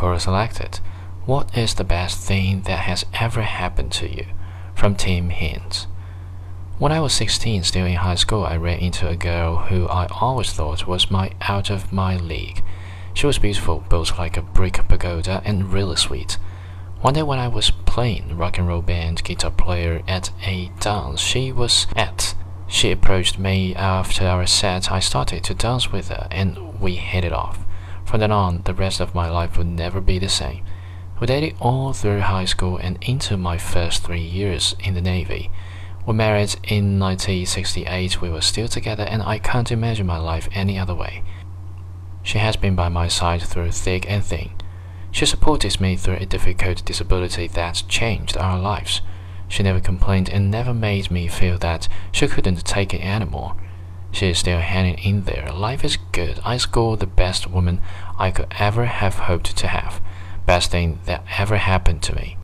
Quora selected. What is the best thing that has ever happened to you? From Tim Hines. When I was 16, still in high school, I ran into a girl who I always thought was my out of my league. She was beautiful, built like a brick pagoda, and really sweet. One day when I was playing rock and roll band guitar player at a dance she was at, she approached me after our set. I started to dance with her, and we hit it off. From then on, the rest of my life would never be the same. We dated all through high school and into my first three years in the Navy. We married in 1968. We were still together, and I can't imagine my life any other way. She has been by my side through thick and thin. She supported me through a difficult disability that changed our lives. She never complained and never made me feel that she couldn't take it anymore. She is still hanging in there. Life is good. I scored the best woman I could ever have hoped to have. Best thing that ever happened to me.